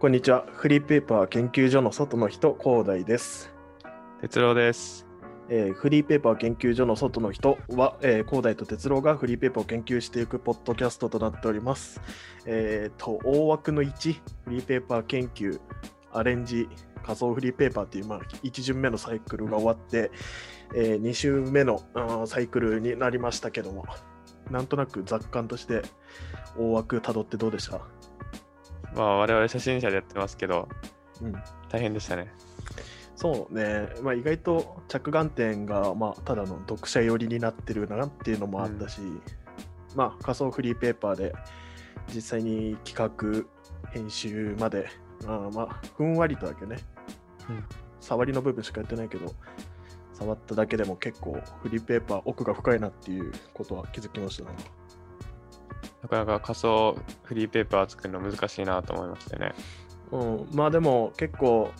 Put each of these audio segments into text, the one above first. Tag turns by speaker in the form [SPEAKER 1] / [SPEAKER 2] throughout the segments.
[SPEAKER 1] こんにちは。フリーペーパー研究所の外の人、広大です。
[SPEAKER 2] 哲郎です。
[SPEAKER 1] えーフリーペーパー研究所の外の人は、えー広大と哲郎がフリーペーパーを研究していくポッドキャストとなっております。えーと、大枠の1、フリーペーパー研究、アレンジ、仮想フリーペーパーっていう、まあ、1巡目のサイクルが終わって、え2週目のサイクルになりましたけども、なんとなく雑感として大枠たどってどうでした？
[SPEAKER 2] まあ我々初心者でやってますけど、
[SPEAKER 1] うん
[SPEAKER 2] 大変でしたね。
[SPEAKER 1] そうね、まあ、意外と着眼点が、まあ、ただの読者寄りになってるなっていうのもあったし、まあ、仮想フリーペーパーで実際に企画、編集まで、まあ、まあ、ふんわりとだけね、
[SPEAKER 2] うん
[SPEAKER 1] 触りの部分しかやってないけど、触っただけでも結構フリーペーパー奥が深いなっていうことは気づきましたね。
[SPEAKER 2] なかなか仮想フリーペーパー作るの難しいなと思いましたよね。
[SPEAKER 1] うん、まあでも結構、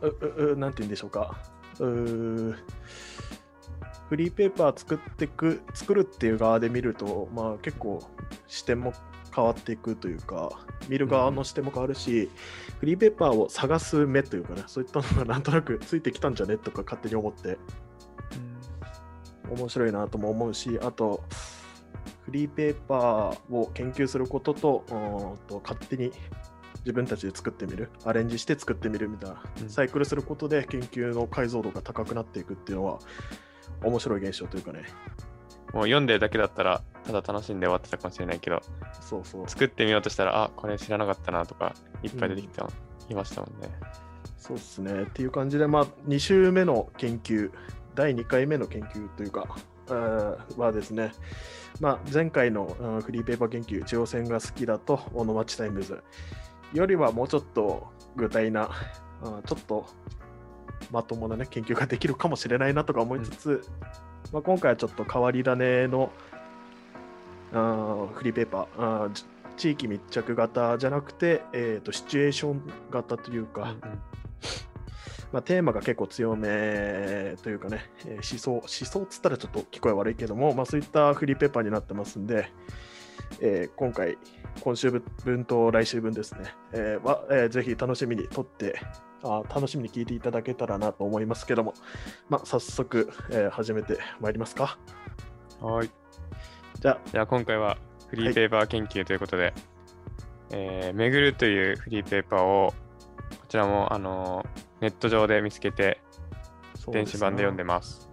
[SPEAKER 1] うううなんて言うんでしょうか。うーフリーペーパー作ってく作るっていう側で見ると、まあ、結構視点も変わっていくというか、見る側の視点も変わるし、フリーペーパーを探す目というかね、そういったのがなんとなくついてきたんじゃねとか勝手に思って、面白いなとも思うし、あと、フリーペーパーを研究することと、と勝手に自分たちで作ってみる、アレンジして作ってみるみたいな、
[SPEAKER 2] うん
[SPEAKER 1] サイクルすることで研究の解像度が高くなっていくっていうのは、面白い現象というかね、
[SPEAKER 2] もう読んでるだけだったら、ただ楽しんで終わってたかもしれないけど、
[SPEAKER 1] そうそう、
[SPEAKER 2] 作ってみようとしたら、あ、これ知らなかったなとか、いっぱい出てきた、いましたもんね。
[SPEAKER 1] そうっすね。っていう感じで、まあ、2週目の研究、第2回目の研究というか、えーはですね、まあ、前回のうんフリーペーパー研究、地方線が好きだと、オノマチタイムズよりはもうちょっと具体な、うんちょっとまともな、ね、研究ができるかもしれないなとか思いつつ、まあ、今回はちょっと変わり種のうんフリーペーパー、地域密着型じゃなくて、えー、とシチュエーション型というか、
[SPEAKER 2] うんうん
[SPEAKER 1] まあ、テーマが結構強めというかね、えー思想、思想っつったらちょっと聞こえ悪いけども、まあ、そういったフリーペーパーになってますんで、えー今回、今週分と来週分ですね、えーはえーぜひ楽しみにとってあ、楽しみに聞いていただけたらなと思いますけども、まあ、早速、えー始めてまいりますか。
[SPEAKER 2] はい。
[SPEAKER 1] じゃあ、
[SPEAKER 2] じゃあ今回はフリーペーパー研究ということで、えーめぐるというフリーペーパーを、こちらも、あのーネット上で見つけて、電子版で読ん
[SPEAKER 1] で
[SPEAKER 2] でます。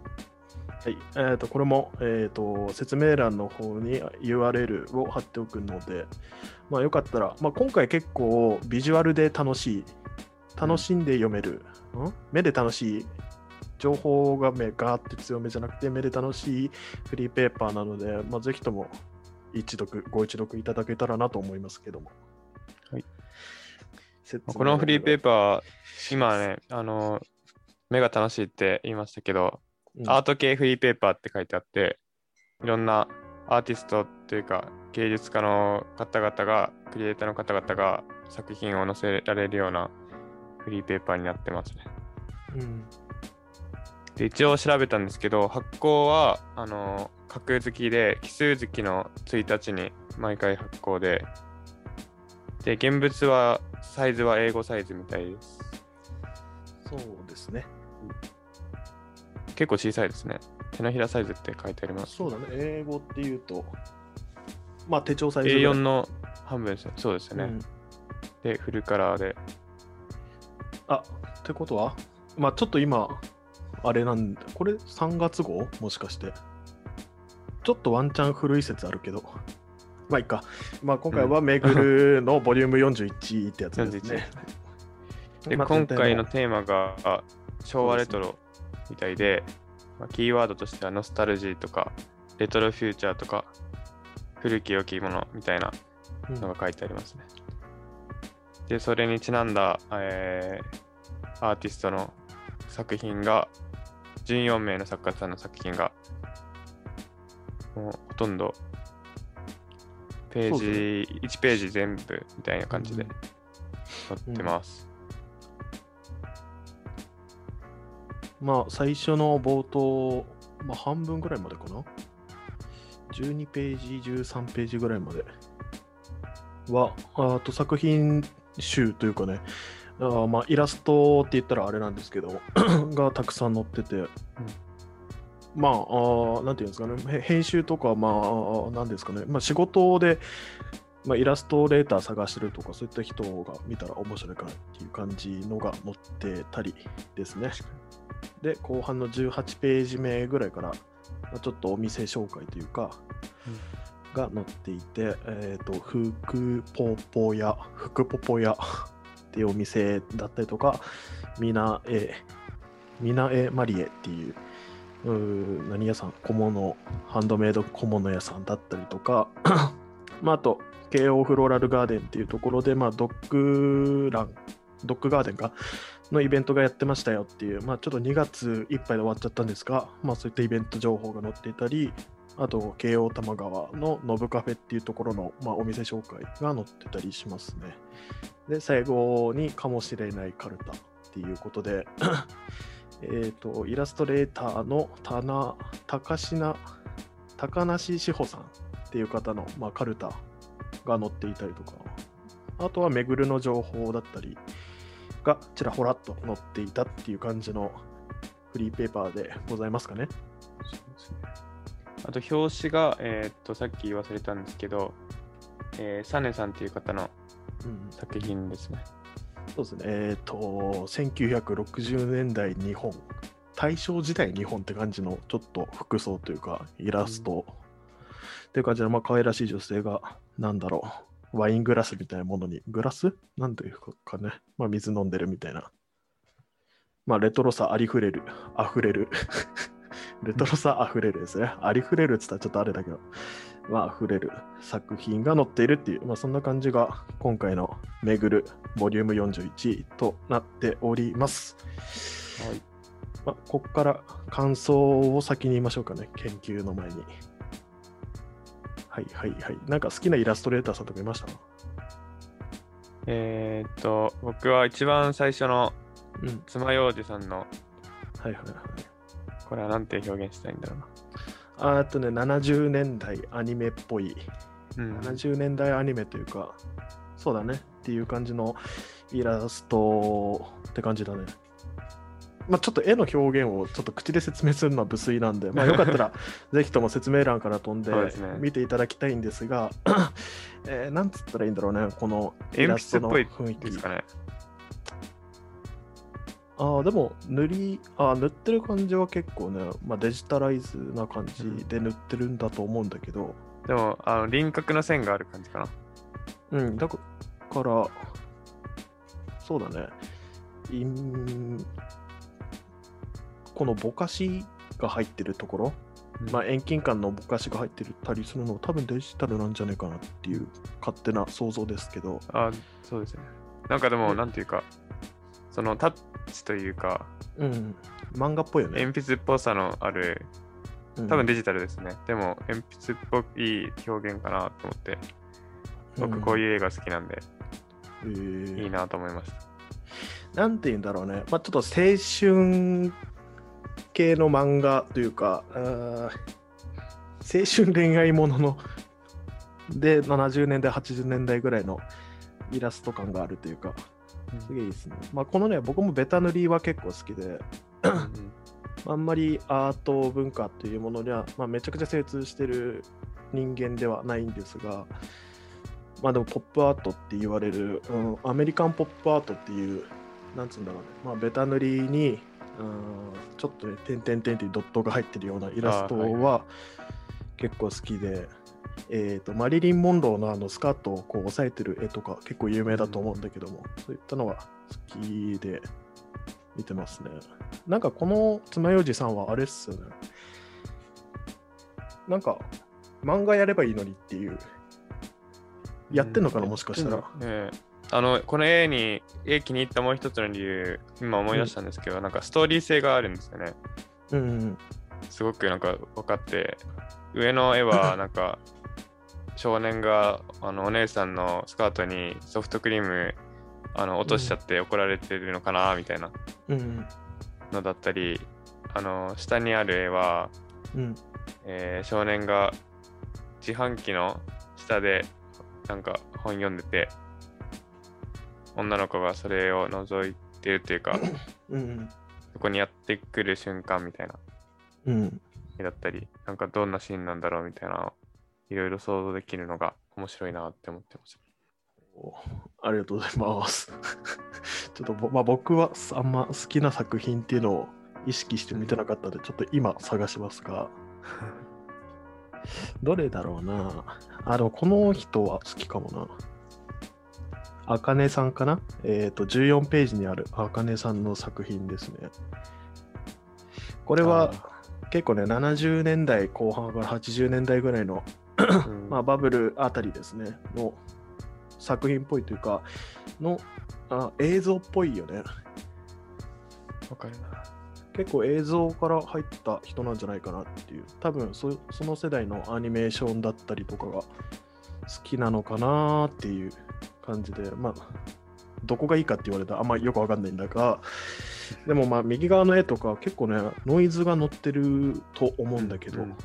[SPEAKER 1] はい、えー、とこれも、えー、と説明欄の方に URL を貼っておくので、まあ、よかったら、まあ、今回結構ビジュアルで楽しい、楽しんで読める、ん？目で楽しい、情報が目ガーって強めじゃなくて、目で楽しいフリーペーパーなので、まあ、ぜひとも一読、ご一読いただけたらなと思いますけども。
[SPEAKER 2] このフリーペー
[SPEAKER 1] ー
[SPEAKER 2] パー、今ね、あのー目が楽しいって言いましたけど、
[SPEAKER 1] うん。
[SPEAKER 2] アート系フリーペーパーって書いてあって、いろんなアーティストというか芸術家の方々が、クリエイターの方々が作品を載せられるようなフリーペーパーになってますね。
[SPEAKER 1] うん。
[SPEAKER 2] で一応調べたんですけど、発行は、あの、架空月で、奇数月の1日に毎回発行で、で、現物は、サイズは英語サイズみたいです。
[SPEAKER 1] そうですね。
[SPEAKER 2] 結構小さいですね。手のひらサイズって書いてあります。
[SPEAKER 1] そうだね、英語っていうと、まあ手帳サイズぐらい
[SPEAKER 2] A4 の半分ですね。そうですね。
[SPEAKER 1] うん
[SPEAKER 2] で、フルカラーで。
[SPEAKER 1] あってことは、まあちょっと今、あれなんだ、これ3月号？もしかして。ちょっとワンチャン古い説あるけど。まあいいか。まあ今回はめぐるのボリューム41ってやつですね。
[SPEAKER 2] で、
[SPEAKER 1] まあ
[SPEAKER 2] 今回のテーマが昭和レトロみたいで、まあ、キーワードとしてはノスタルジーとか、レトロフューチャーとか、古き良きものみたいな
[SPEAKER 1] の
[SPEAKER 2] のが書いてありますね。で、それにちなんだ、えーアーティストの作品が、14名の作家さんの作品が、もうほとんど、ページ、1ページ全部みたいな感じで
[SPEAKER 1] うん
[SPEAKER 2] 載ってます。
[SPEAKER 1] まあ最初の冒頭、まあ半分ぐらいまでかな？12ページ、13ページぐらいまで。は、あと作品集というかね、あまあ、イラストって言ったらあれなんですけど、がたくさん載ってて、まああ、なんていうんですかね、へ編集とか、まあ、なんですかね、まあ、仕事で、まあ、イラストレーター探してるとか、そういった人が見たら面白いかなっていう感じのが載ってたりですね。で、後半の18ページ目ぐらいから、まあ、ちょっとお店紹介というか、が載っていて、えっ、と、ふくぽぽ屋、ふくぽぽ屋 っていうお店だったりとか、みなえ、みなえマリエっていう、う何屋さん？小物、ハンドメイド小物屋さんだったりとか、まあ、あと、京王フローラルガーデンっていうところで、まあ、ドッグラン、ドッグガーデンか、のイベントがやってましたよっていう、まあ、ちょっと2月いっぱいで終わっちゃったんですが、まあ、そういったイベント情報が載っていたり、あと、京王多摩川のノブカフェっていうところの、まあ、お店紹介が載ってたりしますね。で、最後に、かもしれないカルタっていうことで、えっと、イラストレーターの田名高品高梨志保さんっていう方の、まあ、カルタが載っていたりとか、あとはめぐるの情報だったりがちらほらっと載っていたっていう感じのフリーペーパーでございますかね。
[SPEAKER 2] あと表紙が、えーっと、さっき言われたんですけど、えーサネさんっていう方の
[SPEAKER 1] うん、
[SPEAKER 2] 作品ですね。
[SPEAKER 1] そうですね。えっ、と、1960年代日本、大正時代日本って感じのちょっと服装というか、イラスト、っていう感じで、まあ、可愛らしい女性が、なんだろう、ワイングラスみたいなものに、グラスなんていうかね、まあ、水飲んでるみたいな。まあ、レトロさありふれる、あふれる。レトロさあふれるですね。ありふれるって言ったらちょっとあれだけど、まあ、あふれる作品が載っているっていう、まあ、そんな感じが今回のめぐるボリューム41となっております。
[SPEAKER 2] はい。
[SPEAKER 1] まあ、ここから感想を先に言いましょうかね、研究の前に。はいはいはい。なんか好きなイラストレーターさんとかいました？
[SPEAKER 2] えーっと、僕は一番最初の
[SPEAKER 1] うん。
[SPEAKER 2] 爪楊枝さんの、
[SPEAKER 1] はいはいはい。
[SPEAKER 2] これはなんて表現したいんだろうな。
[SPEAKER 1] あとね、70年代アニメっぽい、
[SPEAKER 2] うん。
[SPEAKER 1] 70年代アニメというか、そうだねっていう感じのイラストって感じだね。まあ、ちょっと絵の表現をちょっと口で説明するのは無粋なんで、まあ、よかったら ぜひとも説明欄から飛んで見ていただきたいんですが、えーなんつったらいいんだろうね、このイ
[SPEAKER 2] 鉛
[SPEAKER 1] ラストの
[SPEAKER 2] 筆っぽい
[SPEAKER 1] 雰囲気
[SPEAKER 2] です。かね。
[SPEAKER 1] ああ、でも塗り、あー塗ってる感じは結構ね、まあ、デジタライズな感じで塗ってるんだと思うんだけど、
[SPEAKER 2] でも、あの輪郭の線がある感じかな。
[SPEAKER 1] うん、だから、そうだね。このぼかしが入ってるところ、まあ、遠近感のぼかしが入ってるたりするの多分デジタルなんじゃないかなっていう勝手な想像ですけど、
[SPEAKER 2] あ、そうですね。なんかでも、
[SPEAKER 1] うん
[SPEAKER 2] なんていうか、そのタッチというか、
[SPEAKER 1] うん、漫画っぽいよね。
[SPEAKER 2] 鉛筆っぽさのある、
[SPEAKER 1] うん
[SPEAKER 2] 多分デジタルですね。でも、鉛筆っぽい表現かなと思って、僕こう
[SPEAKER 1] う
[SPEAKER 2] いう映画好きなんで、
[SPEAKER 1] ん、えー
[SPEAKER 2] いいなと思いました。
[SPEAKER 1] なんて言うんだろうね、まあ、ちょっと青春系の漫画というか、青春恋愛ものので70年代、80年代ぐらいのイラスト感があるというか、すげえいいですね。まあ、このね、僕もベタ塗りは結構好きで、
[SPEAKER 2] うん
[SPEAKER 1] あんまりアート文化っていうものには、まあ、めちゃくちゃ精通してる人間ではないんですが、まあでもポップアートって言われる、うん、アメリカンポップアートっていう、なんつうんだろうね、まあ、ベタ塗りに、うん、ちょっとね、点々点っていうドットが入ってるようなイラストは結構好きで、えー、とマリリン・モンローのあのスカートをこう押さえてる絵とか結構有名だと思うんだけども、そういったのは好きで見てますね。なんかこの爪楊枝さんはあれっすよね。なんか漫画やればいいのにっていう。やってんのかな、
[SPEAKER 2] うん
[SPEAKER 1] もしかしたら。
[SPEAKER 2] ええあのこの絵に絵気に入ったもう一つの理由今思い出したんですけど、なんかストーリー性があるんですよね
[SPEAKER 1] うんうん
[SPEAKER 2] すごくなんか分かって上の絵はなんか少年があのお姉さんのスカートにソフトクリームあの落としちゃって怒られてるのかなみたいなのだったりあの下にある絵は、
[SPEAKER 1] うん
[SPEAKER 2] えー少年が自販機の下でなんか本読んでて女の子がそれを覗いてるというか、
[SPEAKER 1] うん。
[SPEAKER 2] そこにやってくる瞬間みたいな
[SPEAKER 1] うん。
[SPEAKER 2] 絵だったり、なんかどんなシーンなんだろうみたいないろいろ想像できるのが面白いなって思ってました。
[SPEAKER 1] おありがとうございます。ちょっとぼ、まあ、僕はあんま好きな作品っていうのを意識して見てなかったので、ちょっと今探しますが、どれだろうな。あ、でもこの人は好きかもな。あかねさんかな？えっ、と、14ページにあるあかねさんの作品ですね。これは結構ね、70年代後半から80年代ぐらいの
[SPEAKER 2] うん
[SPEAKER 1] まあ、バブルあたりですね、の作品っぽいというか、のあ映像っぽいよね。
[SPEAKER 2] わかるな。
[SPEAKER 1] 結構映像から入った人なんじゃないかなっていう、多分そその世代のアニメーションだったりとかが好きなのかなっていう感じで、まあ、どこがいいかって言われたらあんまりよくわかんないんだが、でもまあ右側の絵とか結構ね、ノイズが乗ってると思うんだけど、
[SPEAKER 2] うん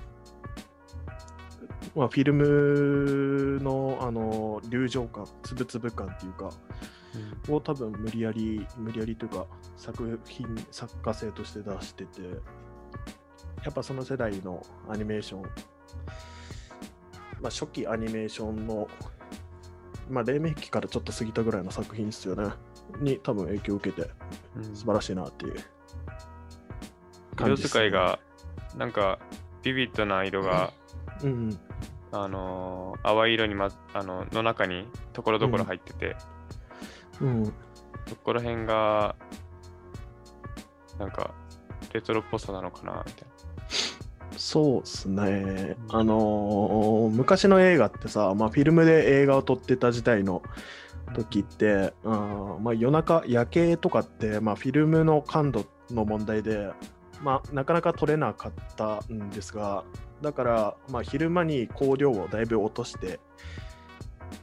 [SPEAKER 1] まあ、フィルムのあの流浄感、つぶつぶ感っていうか、を多分無理やり、無理やりというか、作品、作家性として出してて、やっぱその世代のアニメーション、まあ、初期アニメーションの、まあ、黎明期からちょっと過ぎたぐらいの作品ですよね、に多分影響を受けて、
[SPEAKER 2] うん。
[SPEAKER 1] 素晴らしいなっていう。
[SPEAKER 2] 色
[SPEAKER 1] 感じですね、
[SPEAKER 2] 使いが、なんか、ビビッドな色が、
[SPEAKER 1] うんうん、
[SPEAKER 2] あのー淡い色にまず、あの、の中に、ところどころ入ってて、
[SPEAKER 1] うん、
[SPEAKER 2] そこら辺が、なんか、レトロっぽさなのかな、みたい
[SPEAKER 1] そうっすね。
[SPEAKER 2] うん。
[SPEAKER 1] あのー昔の映画ってさ、まあ、フィルムで映画を撮ってた時代の時って、うん。まあ、夜中、夜景とかって、まあ、フィルムの感度の問題で、まあ、なかなか撮れなかったんですが、だから、まあ、昼間に光量をだいぶ落として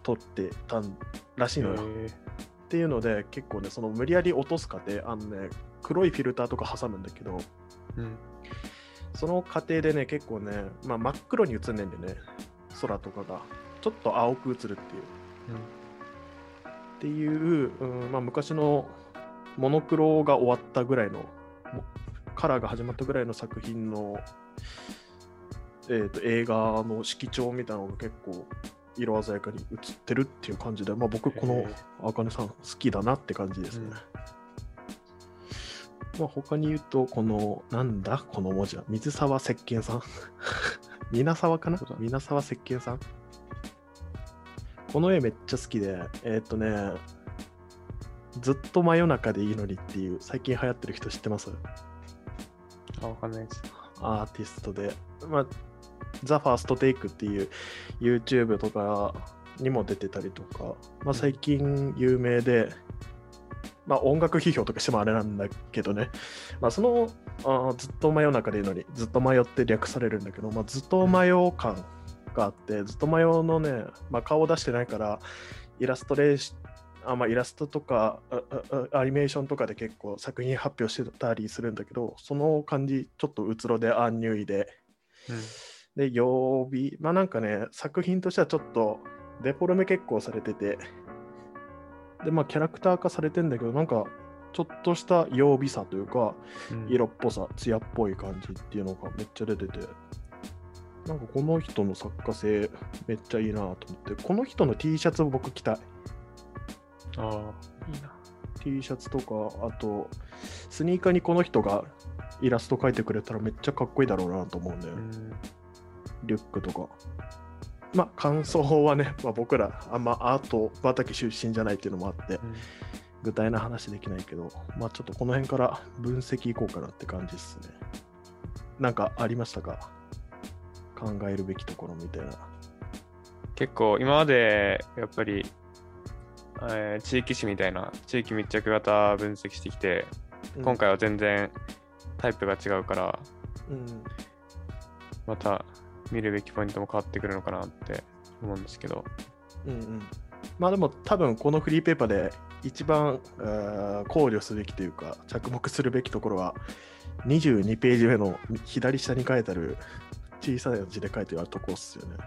[SPEAKER 1] 撮ってたんらしいのよ。っていうので、結構ね、その無理やり落とす過程、あのね、黒いフィルターとか挟むんだけど、
[SPEAKER 2] ーうん
[SPEAKER 1] その過程でね、結構ね、まあ、真っ黒に映んないんでね、空とかが。ちょっと青く映るっていう。っていう、うんまあ、昔のモノクロが終わったぐらいの、もカラーが始まったぐらいの作品の、えー、と映画の色調みたいなのが結構色鮮やかに映ってるっていう感じで、まあ、僕、この
[SPEAKER 2] へ
[SPEAKER 1] あかねさん好きだなって感じですね。まあ、他に言うと、この、なんだ、この文字は、水沢石鹸さん。皆沢かな？
[SPEAKER 2] そうだ
[SPEAKER 1] 皆沢石鹸さん？この絵めっちゃ好きで、えーっとね、ずっと真夜中でいいのにっていう、最近流行ってる人知ってます？
[SPEAKER 2] あ、わかんないです。
[SPEAKER 1] アーティストで。まあ、ザ・ファーストテイクっていう YouTube とかにも出てたりとか、まあ、最近有名で、まあ、音楽批評とかしてもあれなんだけどね、まあ、そのあーずっと真夜中でいいのに、ずっと迷って略されるんだけど、まあ、ずっと迷う感があって、ずっと迷うのね、まあ、顔を出してないから、イラストレーシあまあ、イラストとかアニメーションとかで結構作品発表してたりするんだけど、その感じ、ちょっとうつろでアンニュイで、で、曜日、まあなんかね、作品としてはちょっとデフォルメ結構されてて、で、まあキャラクター化されてんだけど、なんかちょっとした曜日さというか、
[SPEAKER 2] うん
[SPEAKER 1] 色っぽさ、艶っぽい感じっていうのがめっちゃ出てて、なんかこの人の作家性めっちゃいいなと思って、この人の T シャツを僕着たい。
[SPEAKER 2] ああ、いいな。
[SPEAKER 1] T シャツとか、あと、スニーカーにこの人がイラスト描いてくれたらめっちゃかっこいいだろうなと思うんだよね。
[SPEAKER 2] うん
[SPEAKER 1] リュックとか。まあ、感想はね、まあ、僕らあんまアート畑出身じゃないっていうのもあって、
[SPEAKER 2] うん
[SPEAKER 1] 具体な話できないけど、まあちょっとこの辺から分析いこうかなって感じですね。なんかありましたか？考えるべきところみたいな。
[SPEAKER 2] 結構今までやっぱり、えー地域史みたいな地域密着型分析してきて、今回は全然タイプが違うから
[SPEAKER 1] うん、
[SPEAKER 2] また見るべきポイントも変わってくるのかなって思うんですけど
[SPEAKER 1] うんうん。まあでも多分このフリーペーパーで一番あー考慮すべきというか着目するべきところは22ページ目の左下に書いてある小さい字で書いてあるところっすよね。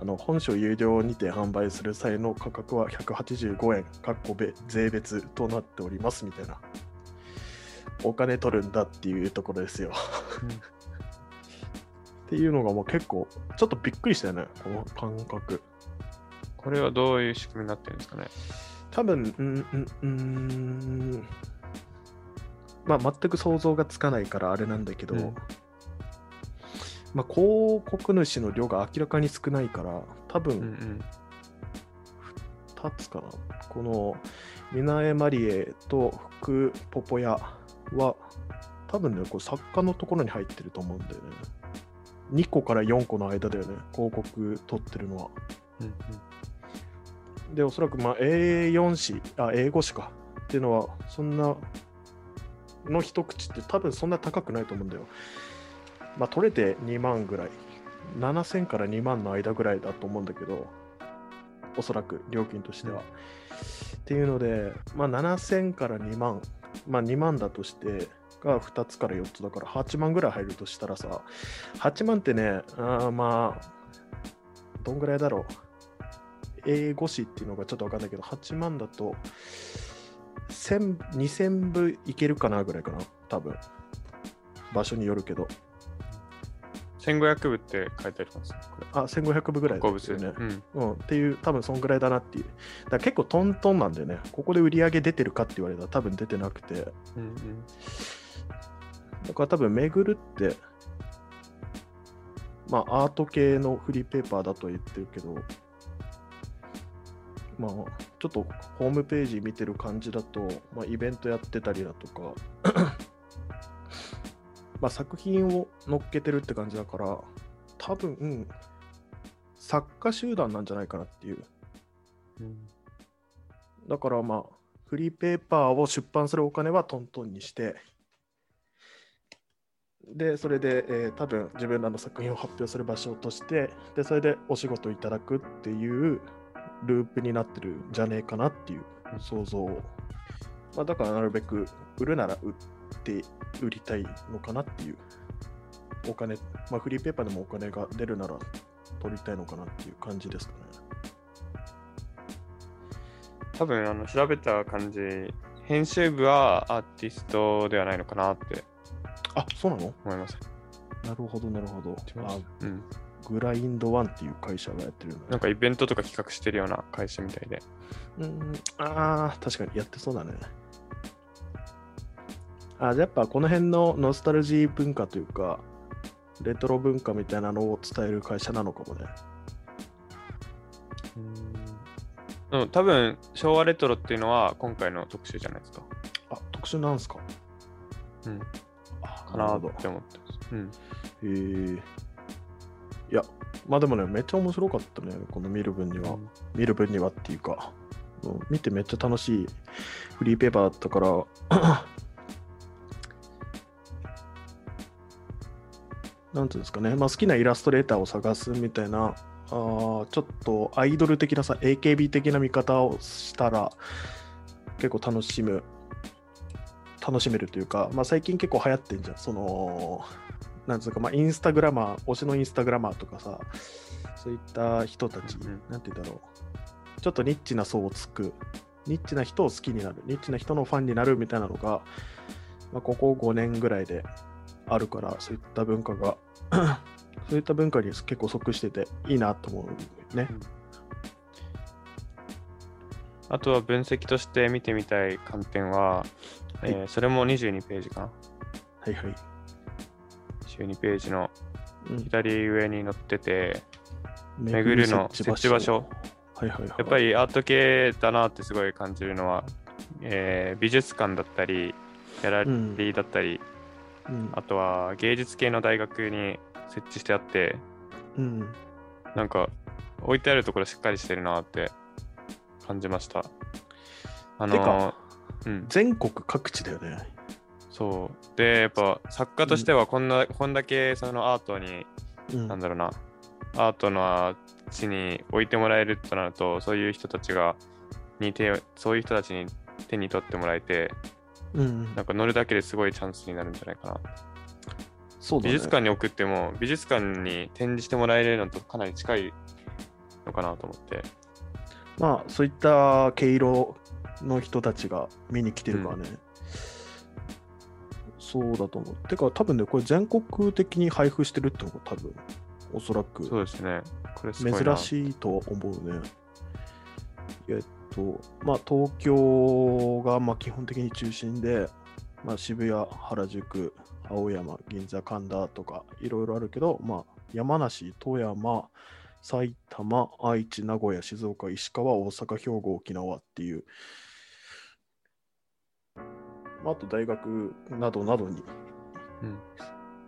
[SPEAKER 1] あの本書有料にて販売する際の価格は185円、かっこべ税別となっておりますみたいな。お金取るんだっていうところですよ。っていうのがもう結構、ちょっとびっくりしたよね、この感覚。
[SPEAKER 2] これはどういう仕組みになってるんですかね？
[SPEAKER 1] 多分、うん、うん、うん、まあ、全く想像がつかないからあれなんだけど、
[SPEAKER 2] うん
[SPEAKER 1] まあ、広告主の量が明らかに少ないから、多分、
[SPEAKER 2] うんうん。
[SPEAKER 1] 2つかな。この、ミナエマリエと福ポポヤは、多分ね、こう作家のところに入ってると思うんだよね。2個から4個の間だよね、広告取ってるのは。
[SPEAKER 2] うん
[SPEAKER 1] で、おそらくまあ A4 紙、あ、英語詞かっていうのは、そんなの一口って多分そんな高くないと思うんだよ。まあ、取れて2万ぐらい。7000から2万の間ぐらいだと思うんだけど、おそらく料金としては。
[SPEAKER 2] うん
[SPEAKER 1] っていうので、まあ、7000から2万、まあ、2万だとして、が2つから4つだから8万ぐらい入るとしたらさ、8万ってね、あーまあ、どんぐらいだろう。英語詞っていうのがちょっとわかんないけど、8万だと、1000 2000部いけるかなぐらいかな、多分。場所によるけど。
[SPEAKER 2] 1500部って書いてあります？
[SPEAKER 1] あ、1500部ぐらい。ですよね。
[SPEAKER 2] うん。
[SPEAKER 1] うん、っていう、多分そんぐらいだなっていう。だから結構トントンなんでね、ここで売り上げ出てるかって言われたら多分出てなくて、
[SPEAKER 2] うんうん。
[SPEAKER 1] だから多分巡るって、まあアート系のフリーペーパーだとは言ってるけど、まあちょっとホームページ見てる感じだと、まあ、イベントやってたりだとか、まあ作品を載っけてるって感じだから、多分、作家集団なんじゃないかなっていう。
[SPEAKER 2] うん
[SPEAKER 1] だからまあ、フリーペーパーを出版するお金はトントンにして、で、それで、えー多分自分らの作品を発表する場所として、で、それでお仕事いただくっていうループになってるんじゃねえかなっていう想像を。まあ、だからなるべく売るなら売って売りたいのかなっていう。お金、まあ、フリーペーパーでもお金が出るなら取りたいのかなっていう感じですかね。
[SPEAKER 2] 多分あの調べた感じ、編集部はアーティストではないのかなって
[SPEAKER 1] あ、そうなの？
[SPEAKER 2] 思います。
[SPEAKER 1] なるほど、なるほど。あ
[SPEAKER 2] うん。
[SPEAKER 1] グラインドワンっていう会社がやってるんだ
[SPEAKER 2] なんかイベントとか企画してるような会社みたいで。
[SPEAKER 1] うん、ああ、確かにやってそうだね。あじゃあやっぱこの辺のノスタルジー文化というか、レトロ文化みたいなのを伝える会社なのかもね。
[SPEAKER 2] うん、多分昭和レトロっていうのは今回の特集じゃないですか。
[SPEAKER 1] あ、特殊なんすか？
[SPEAKER 2] うん。
[SPEAKER 1] あ
[SPEAKER 2] かなって思ってます。うん。
[SPEAKER 1] へえ。いや、まあでもね、めっちゃ面白かったね、この見る分には。見る分にはっていうか、うん見てめっちゃ楽しいフリーペーパーだったから、なんていうんですかね、まあ、好きなイラストレーターを探すみたいな、あーちょっとアイドル的なさ、AKB 的な見方をしたら、結構楽しむ、楽しめるというか、まあ、最近結構流行ってんじゃん、その、なんつうか、まあ、インスタグラマー、推しのインスタグラマーとかさ、そういった人たち、
[SPEAKER 2] うんうん。
[SPEAKER 1] なんて言うんだろう、ちょっとニッチな層をつく、ニッチな人を好きになる、ニッチな人のファンになるみたいなのが、まあ、ここ5年ぐらいであるから、そういった文化が、そういった文化に結構即してていいなと思うね。
[SPEAKER 2] あとは分析として見てみたい観点は、
[SPEAKER 1] はい
[SPEAKER 2] えーそれも22ページかな。
[SPEAKER 1] はいはい。
[SPEAKER 2] 22ページの
[SPEAKER 1] うん
[SPEAKER 2] 左上に載ってて、巡るの設置場所。
[SPEAKER 1] はいはいはい。
[SPEAKER 2] やっぱりアート系だなってすごい感じるのは、えー美術館だったり、ギャラリーだったり、
[SPEAKER 1] うん、
[SPEAKER 2] あとは芸術系の大学に設置してあって、
[SPEAKER 1] うん。
[SPEAKER 2] なんか置いてあるところしっかりしてるなって感じました。あのうん、
[SPEAKER 1] 全国各地だよね。
[SPEAKER 2] そう。で、やっぱ作家としてはこんな、こんだけそのアートに、
[SPEAKER 1] うん
[SPEAKER 2] なんだろうな、アートの地に置いてもらえるとなると、そういう人たちが、に手をそういう人たちに手に取ってもらえて、
[SPEAKER 1] うん
[SPEAKER 2] なんか乗るだけですごいチャンスになるんじゃないかな。
[SPEAKER 1] そうだね。
[SPEAKER 2] 美術館に送っても、美術館に展示してもらえるのとかなり近いのかなと思って。
[SPEAKER 1] まあ、そういった毛色の人たちが見に来てるからね。そうだと思う。てか、多分ね、これ全国的に配布してるってのが多分、おそらく
[SPEAKER 2] そうですね。これ。
[SPEAKER 1] 珍しいとは思うね。えっと、まあ、東京がまあ基本的に中心で、まあ、渋谷、原宿、青山、銀座、神田とかいろいろあるけど、まあ、山梨、富山、埼玉、愛知、名古屋、静岡、石川、大阪、兵庫、沖縄っていう、まあ、あと大学などなどに
[SPEAKER 2] うん。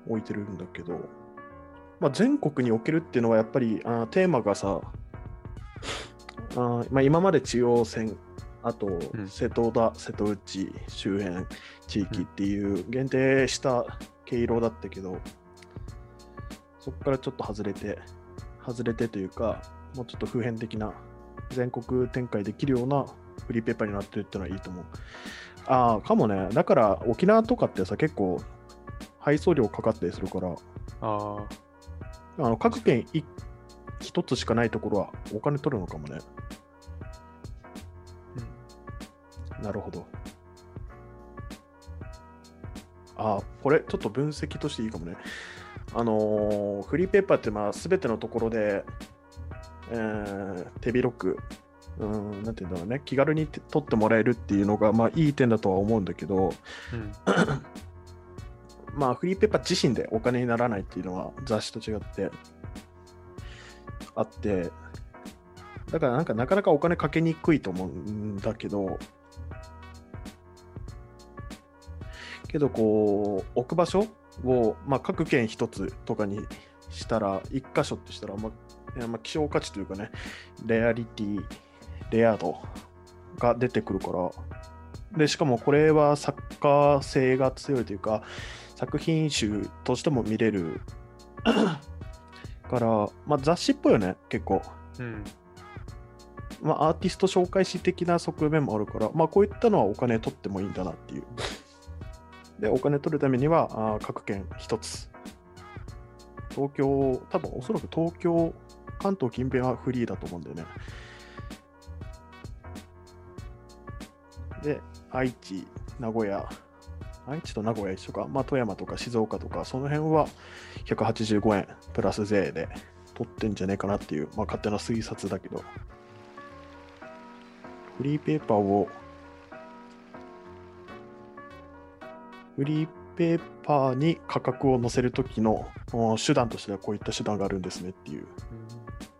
[SPEAKER 1] 置いてるんだけど、まあ、全国に置けるっていうのはやっぱりあーテーマがさあー、まあ、今まで中央線あと
[SPEAKER 2] ん。
[SPEAKER 1] 瀬戸田、瀬戸内周辺地域っていう限定した毛色だったけど、そこからちょっと外れて外れてというかもうちょっと普遍的な全国展開できるようなフリーペーパーになってるっていうのはいいと思うああかもねだから沖縄とかってさ結構配送料かかったりするから
[SPEAKER 2] ああ、
[SPEAKER 1] あの各県い一つしかないところはお金取るのかもね。なるほど。あ、これちょっと分析としていいかもね。あのーフリーペーパーってまあ全てのところで、えー手広く、うん、なんていうんだろうね、気軽にて取ってもらえるっていうのが、まあいい点だとは思うんだけど、
[SPEAKER 2] うん。
[SPEAKER 1] まあフリーペーパー自身でお金にならないっていうのは雑誌と違ってあって、だからなんかなかなかお金かけにくいと思うんだけど、けどこう、置く場所を、まあ、各県一つとかにしたら、一箇所ってしたら、まあまあ、希少価値というかね、レアリティ、レア度が出てくるから、で、しかもこれは作家性が強いというか、作品集としても見れるから、まあ、雑誌っぽいよね、結構。
[SPEAKER 2] うん。
[SPEAKER 1] まあ、アーティスト紹介誌的な側面もあるから、まあ、こういったのはお金取ってもいいんだなっていう。で、お金取るためには、あ各県一つ。東京、多分おそらく東京、関東近辺はフリーだと思うんだよね。で、愛知、名古屋、愛知と名古屋一緒か、まあ、富山とか静岡とか、その辺は185円プラス税で取ってんじゃねえかなっていう、まあ、勝手な推察だけど。フリーペーパーを、フリーペーパーに価格を載せるときのお手段としてはこういった手段があるんですねっていう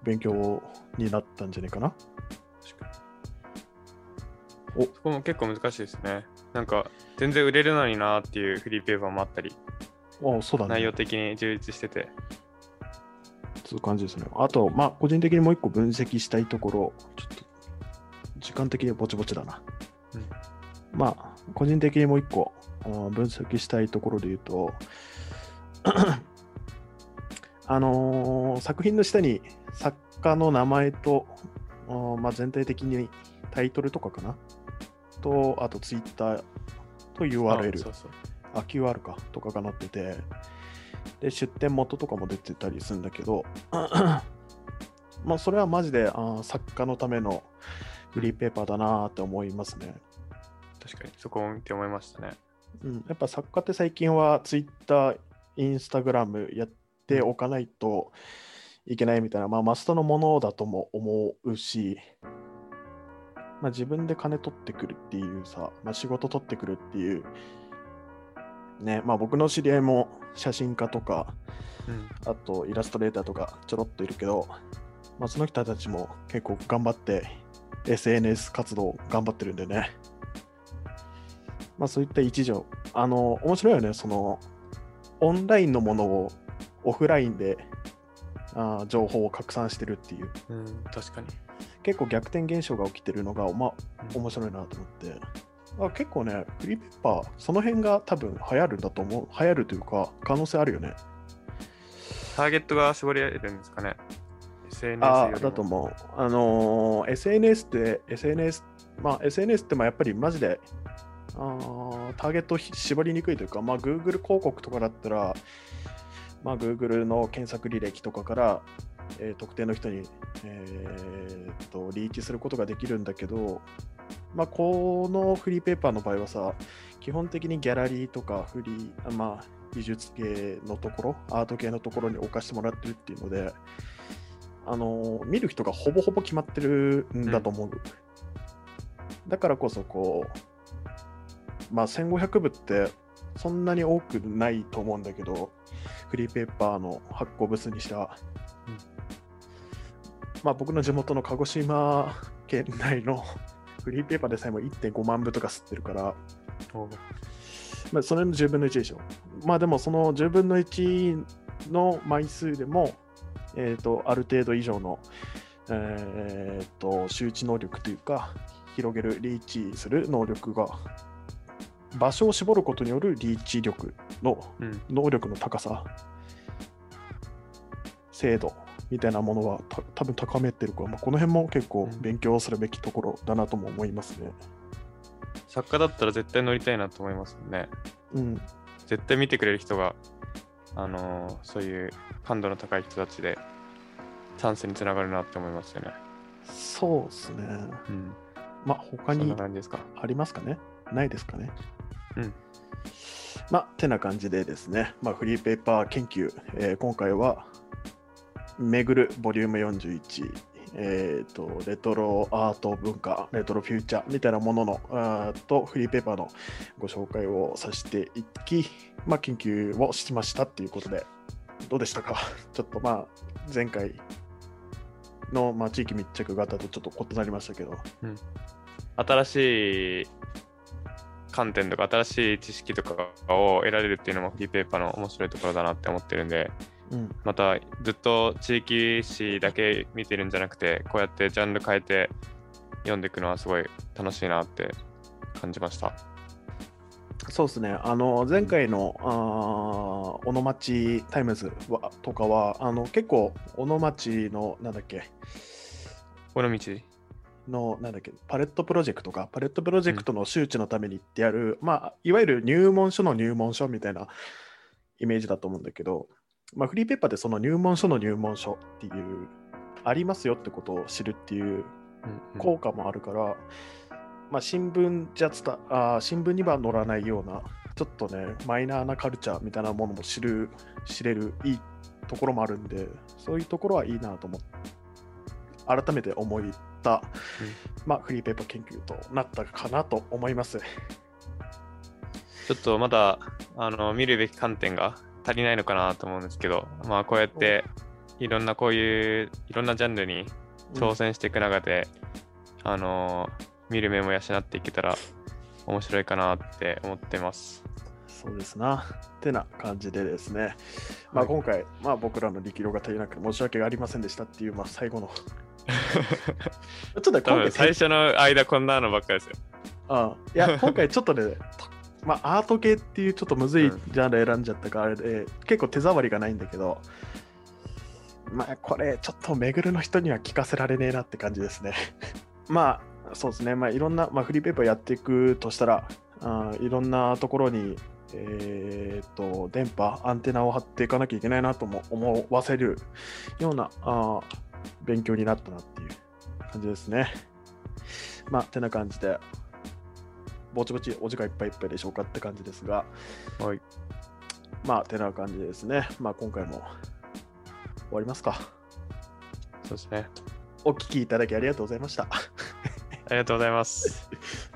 [SPEAKER 1] 勉強になったんじゃないかな。お
[SPEAKER 2] そこも結構難しいですね。なんか、全然売れるのになーっていうフリーペーパーもあったり、
[SPEAKER 1] あそうだね。
[SPEAKER 2] 内容的に充実してて。
[SPEAKER 1] そういう感じですね。あと、まあ、個人的にもう一個分析したいところ、ちょっと、時間的にぼちぼちだな。
[SPEAKER 2] うん
[SPEAKER 1] まあ、個人的にもう一個、分析したいところで言うと、あのー作品の下に作家の名前と、まあ、全体的にタイトルとかかな？と、あとツイッターと URL
[SPEAKER 2] あ。そうそう。
[SPEAKER 1] あ、QR かとかがなってて、で、出店元とかも出てたりするんだけど、まあ、それはマジであー作家のためのフリーペーパーだなーって思いますね。
[SPEAKER 2] 確かに、そこを見て思いましたね。
[SPEAKER 1] うん、やっぱ作家って最近は Twitter、Instagram やっておかないといけないみたいな、まあ、マストのものだとも思うし、まあ、自分で金取ってくるっていうさ、まあ、仕事取ってくるっていう、ね、まあ僕の知り合いも写真家とか、
[SPEAKER 2] うん。
[SPEAKER 1] あとイラストレーターとかちょろっといるけど、まあ、その人たちも結構頑張って SNS 活動頑張ってるんでね。まあそういった一助。あの、面白いよね。その、オンラインのものをオフラインであー情報を拡散してるっていう、
[SPEAKER 2] うん、確かに。
[SPEAKER 1] 結構逆転現象が起きてるのが、まあ
[SPEAKER 2] うん
[SPEAKER 1] 面白いなと思って。あ結構ね、フリーペーパー、その辺が多分流行るんだと思う。流行るというか、可能性あるよね。
[SPEAKER 2] ターゲットが絞りれるんですかね。SNS
[SPEAKER 1] あだと思う。あのー SNS って、SNS、まあ SNS ってまあやっぱりマジで、あーターゲットひ絞りにくいというか、まあ Google 広告とかだったら、まあ Google の検索履歴とかからえー特定の人に、えーっとリーチすることができるんだけど、まあ、このフリーペーパーの場合はさ、基本的にギャラリーとかフリー、あまあ、美術系のところ、アート系のところに置かしてもらってるっていうので、あの見る人がほぼほぼ決まってるんだと思う。だからこそ、こう、まあ、1500部ってそんなに多くないと思うんだけど、フリーペーパーの発行部数にしては。
[SPEAKER 2] うん
[SPEAKER 1] まあ、僕の地元の鹿児島県内のフリーペーパーでさえも1.5万部とか吸ってるから、まあ、それの10分の1でしょ。まあでもその10分の1の枚数でも、えー、とある程度以上の、えー、と周知能力というか、広げる、リーチする能力が、場所を絞ることによるリーチ力の
[SPEAKER 2] うん。
[SPEAKER 1] 能力の高さ、精度みたいなものはた多分高めてるから、まあ、この辺も結構
[SPEAKER 2] うん
[SPEAKER 1] 勉強するべきところだなとも思いますね。
[SPEAKER 2] 作家だったら絶対乗りたいなと思いますね。
[SPEAKER 1] うん、
[SPEAKER 2] 絶対見てくれる人が、あのーそういう感度の高い人たちで、チャンスにつながるなって思いますよね。
[SPEAKER 1] そうですね。
[SPEAKER 2] うん。
[SPEAKER 1] まあ他に。ありますかね？ないですかね？
[SPEAKER 2] うん。
[SPEAKER 1] まあ、てな感じでですね、まあ、フリーペーパー研究、えー今回は、めぐるボリューム41、えーと、レトロアート文化、レトロフューチャーみたいなものの、とフリーペーパーのご紹介をさせていき、まあ、研究をしましたっていうことで、どうでしたか？ちょっとまあ、前回の、まあ、地域密着型とちょっと異なりましたけど、
[SPEAKER 2] 新しい観点とか新しい知識とかを得られるっていうのもフリーペーパーの面白いところだなって思ってるんで、
[SPEAKER 1] うん、
[SPEAKER 2] またずっと地域誌だけ見てるんじゃなくて、こうやってジャンル変えて読んでいくのはすごい楽しいなって感じました。
[SPEAKER 1] そうですね、あの前回のあー小野町タイムズはとかはあの結構小野町のなんだっけ？
[SPEAKER 2] この道
[SPEAKER 1] のなんだっけパレットプロジェクトか。パレットプロジェクトの周知のためにってやる、まあ、いわゆる入門書の入門書みたいなイメージだと思うんだけど、まあ、フリーペーパーでその入門書の入門書っていうありますよってことを知るっていう
[SPEAKER 2] うんうん。
[SPEAKER 1] 効果もあるから、まあ、新聞じゃ伝あー新聞には載らないようなちょっとねマイナーなカルチャーみたいなものも知る知れるいいところもあるんでそういうところはいいなと思って改めて思った、まあ、フリーペーパー研究となったかなと思います。
[SPEAKER 2] ちょっとまだあの見るべき観点が足りないのかなと思うんですけど、まあこうやっていろんなこういういろんなジャンルに挑戦していく中で、あの見る目も養っていけたら面白いかなって思ってます。
[SPEAKER 1] そうですな。ってな感じでですね、まあ、
[SPEAKER 2] はい
[SPEAKER 1] 今回、まあ、僕らの力量が足りなくて申し訳ありませんでしたっていう、まあ、最後の。ちょっと 今回
[SPEAKER 2] 最初の間こんなのばっかりですよ。
[SPEAKER 1] あいや、今回ちょっとね、と まあ、アート系っていうちょっとむずい
[SPEAKER 2] うん
[SPEAKER 1] ジャンル選んじゃったから、あれで、結構手触りがないんだけど、まあ、これ、ちょっとめぐるの人には聞かせられねえなって感じですね。まあ、そうですね、まあ、いろんな、まあ、フリーペーパーやっていくとしたら、あいろんなところに、えーっと、電波、アンテナを張っていかなきゃいけないなとも思わせるようなあ勉強になったなっていう感じですね。まあ、てな感じで、ぼちぼちお時間いっぱいいっぱいでしょうかって感じですが、
[SPEAKER 2] はい。
[SPEAKER 1] まあ、てな感じでですね、まあ、今回も終わりますか。
[SPEAKER 2] そうですね。
[SPEAKER 1] お聞きいただきありがとうございました。
[SPEAKER 2] ありがとうございます。